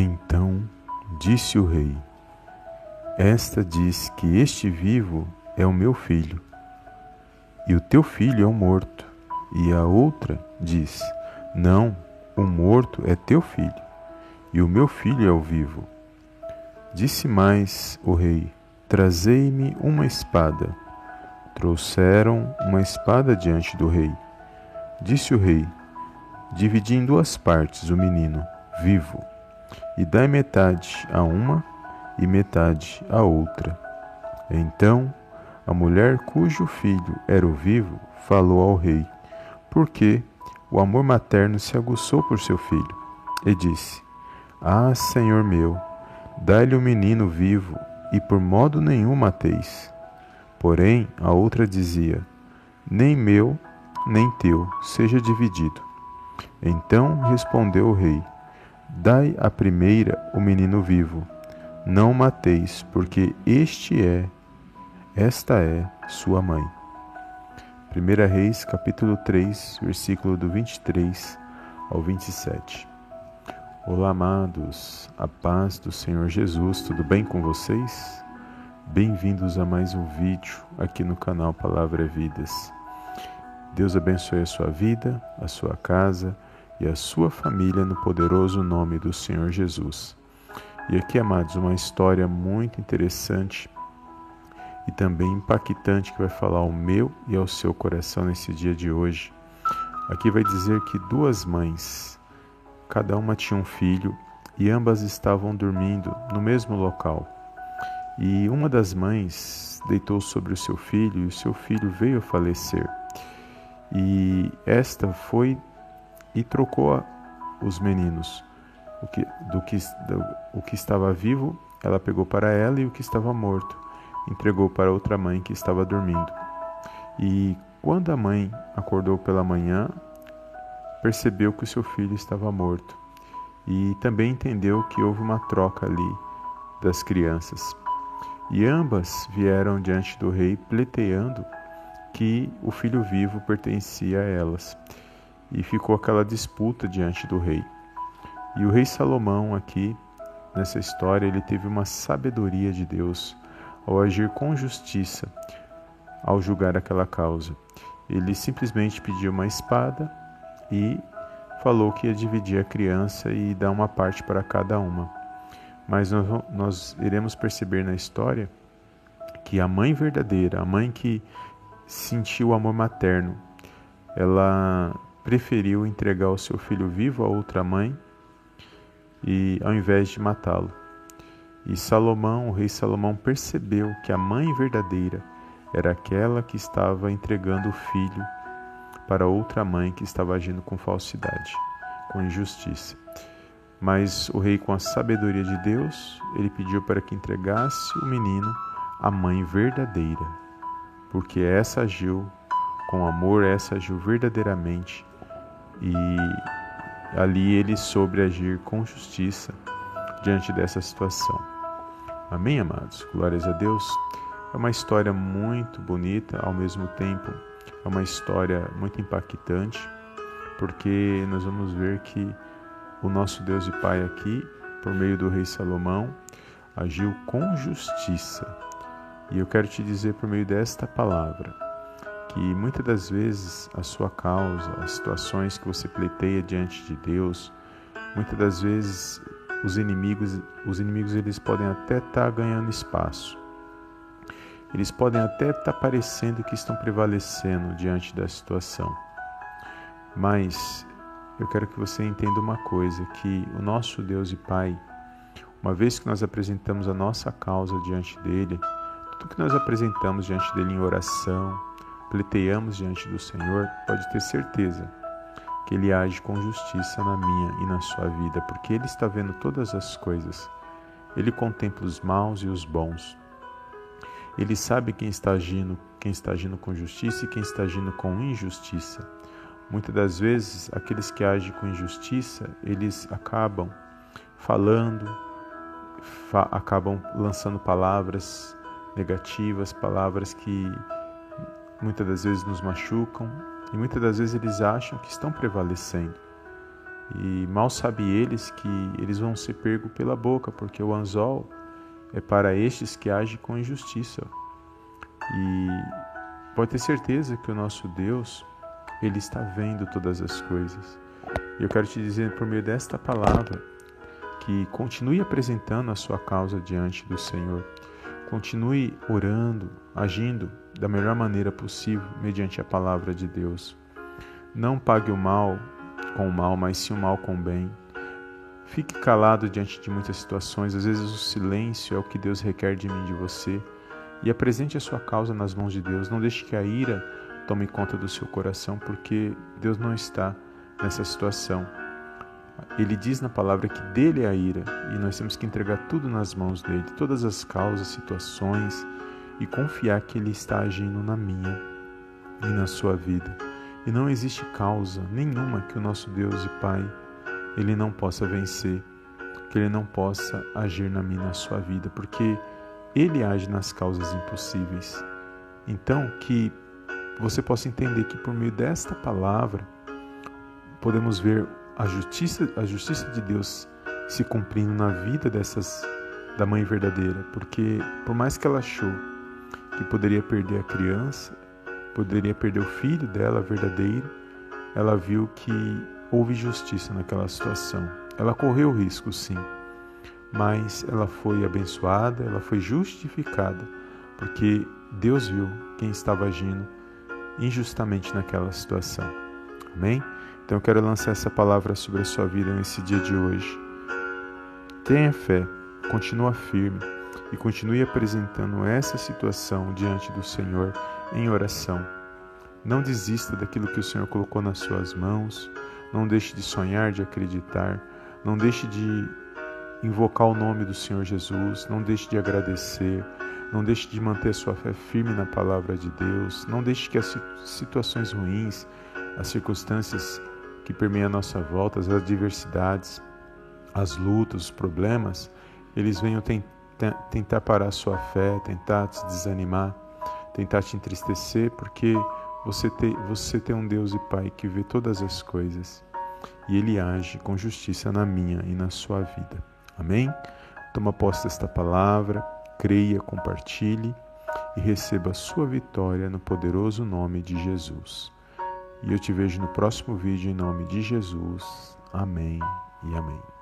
Então disse o rei: Esta diz que este vivo é o meu filho, e o teu filho é o morto. E a outra diz: Não, o morto é teu filho, e o meu filho é o vivo. Disse mais o rei: Trazei-me uma espada. Trouxeram uma espada diante do rei. Disse o rei: Dividi em duas partes o menino, vivo, e dai metade a uma e metade a outra. Então a mulher cujo filho era o vivo falou ao rei, porque o amor materno se aguçou por seu filho, e disse: Ah, Senhor meu, dai-lhe o menino vivo, e por modo nenhum mateis. Porém, a outra dizia: Nem meu, nem teu seja dividido. Então respondeu o rei: Dai à primeira o menino vivo. Não mateis, porque este é, esta é sua mãe. 1 Reis, capítulo 3, versículo do 23 ao 27. Olá, amados, a paz do Senhor Jesus, tudo bem com vocês? Bem-vindos a mais um vídeo aqui no canal Palavra Vidas. Deus abençoe a sua vida, a sua casa e a sua família no poderoso nome do Senhor Jesus. E aqui, amados, uma história muito interessante e também impactante que vai falar ao meu e ao seu coração nesse dia de hoje. Aqui vai dizer que duas mães, cada uma tinha um filho e ambas estavam dormindo no mesmo local. E uma das mães deitou sobre o seu filho e o seu filho veio a falecer. E esta foi e trocou os meninos. O que, do que, do, o que estava vivo, ela pegou para ela e o que estava morto, entregou para outra mãe que estava dormindo. E quando a mãe acordou pela manhã, percebeu que o seu filho estava morto e também entendeu que houve uma troca ali das crianças. E ambas vieram diante do rei pleiteando que o filho vivo pertencia a elas e ficou aquela disputa diante do rei. E o rei Salomão aqui nessa história ele teve uma sabedoria de Deus ao agir com justiça ao julgar aquela causa. Ele simplesmente pediu uma espada e falou que ia dividir a criança e dar uma parte para cada uma. Mas nós, iremos perceber na história que a mãe verdadeira, a mãe que sentiu o amor materno, ela preferiu entregar o seu filho vivo a outra mãe e ao invés de matá-lo. E Salomão, o rei Salomão percebeu que a mãe verdadeira era aquela que estava entregando o filho para outra mãe que estava agindo com falsidade, com injustiça. Mas o rei, com a sabedoria de Deus, ele pediu para que entregasse o menino à mãe verdadeira, porque essa agiu com amor, essa agiu verdadeiramente e ali ele soube agir com justiça diante dessa situação. Amém, amados? Glórias a Deus. É uma história muito bonita, ao mesmo tempo é uma história muito impactante, porque nós vamos ver que o nosso Deus e Pai aqui, por meio do rei Salomão, agiu com justiça. E eu quero te dizer por meio desta palavra, que muitas das vezes a sua causa, as situações que você pleiteia diante de Deus, muitas das vezes os inimigos, os inimigos eles podem até estar tá ganhando espaço. Eles podem até estar tá parecendo que estão prevalecendo diante da situação. Mas eu quero que você entenda uma coisa, que o nosso Deus e Pai, uma vez que nós apresentamos a nossa causa diante dele, tudo que nós apresentamos diante dele em oração, pleiteamos diante do Senhor, pode ter certeza que Ele age com justiça na minha e na sua vida, porque Ele está vendo todas as coisas. Ele contempla os maus e os bons. Ele sabe quem está agindo, quem está agindo com justiça e quem está agindo com injustiça. Muitas das vezes, aqueles que agem com injustiça, eles acabam falando, fa acabam lançando palavras negativas, palavras que muitas das vezes nos machucam e muitas das vezes eles acham que estão prevalecendo. E mal sabe eles que eles vão ser pegos pela boca, porque o anzol é para estes que agem com injustiça. E pode ter certeza que o nosso Deus, ele está vendo todas as coisas. E eu quero te dizer por meio desta palavra que continue apresentando a sua causa diante do Senhor. Continue orando, agindo da melhor maneira possível mediante a palavra de Deus. Não pague o mal com o mal, mas sim o mal com o bem. Fique calado diante de muitas situações, às vezes o silêncio é o que Deus requer de mim, de você. E apresente a sua causa nas mãos de Deus. Não deixe que a ira tome conta do seu coração, porque Deus não está nessa situação. Ele diz na palavra que dele é a ira e nós temos que entregar tudo nas mãos dele, todas as causas, situações e confiar que ele está agindo na minha e na sua vida. E não existe causa nenhuma que o nosso Deus e Pai ele não possa vencer, que ele não possa agir na minha e na sua vida, porque ele age nas causas impossíveis. Então, que você possa entender que por meio desta palavra podemos ver a justiça, a justiça de Deus se cumprindo na vida dessas da mãe verdadeira, porque por mais que ela achou que poderia perder a criança, poderia perder o filho dela verdadeiro, ela viu que houve justiça naquela situação. Ela correu risco, sim, mas ela foi abençoada, ela foi justificada, porque Deus viu quem estava agindo injustamente naquela situação. Amém? Então eu quero lançar essa palavra sobre a sua vida nesse dia de hoje. Tenha fé, continua firme e continue apresentando essa situação diante do Senhor em oração. Não desista daquilo que o Senhor colocou nas suas mãos. Não deixe de sonhar, de acreditar. Não deixe de invocar o nome do Senhor Jesus. Não deixe de agradecer. Não deixe de manter sua fé firme na palavra de Deus. Não deixe que as situações ruins, as circunstâncias que permeia a nossa volta, as adversidades, as lutas, os problemas, eles venham tentar parar a sua fé, tentar te desanimar, tentar te entristecer, porque você tem, você tem um Deus e Pai que vê todas as coisas e Ele age com justiça na minha e na sua vida. Amém? Toma posse desta palavra, creia, compartilhe e receba a sua vitória no poderoso nome de Jesus. E eu te vejo no próximo vídeo em nome de Jesus. Amém e amém.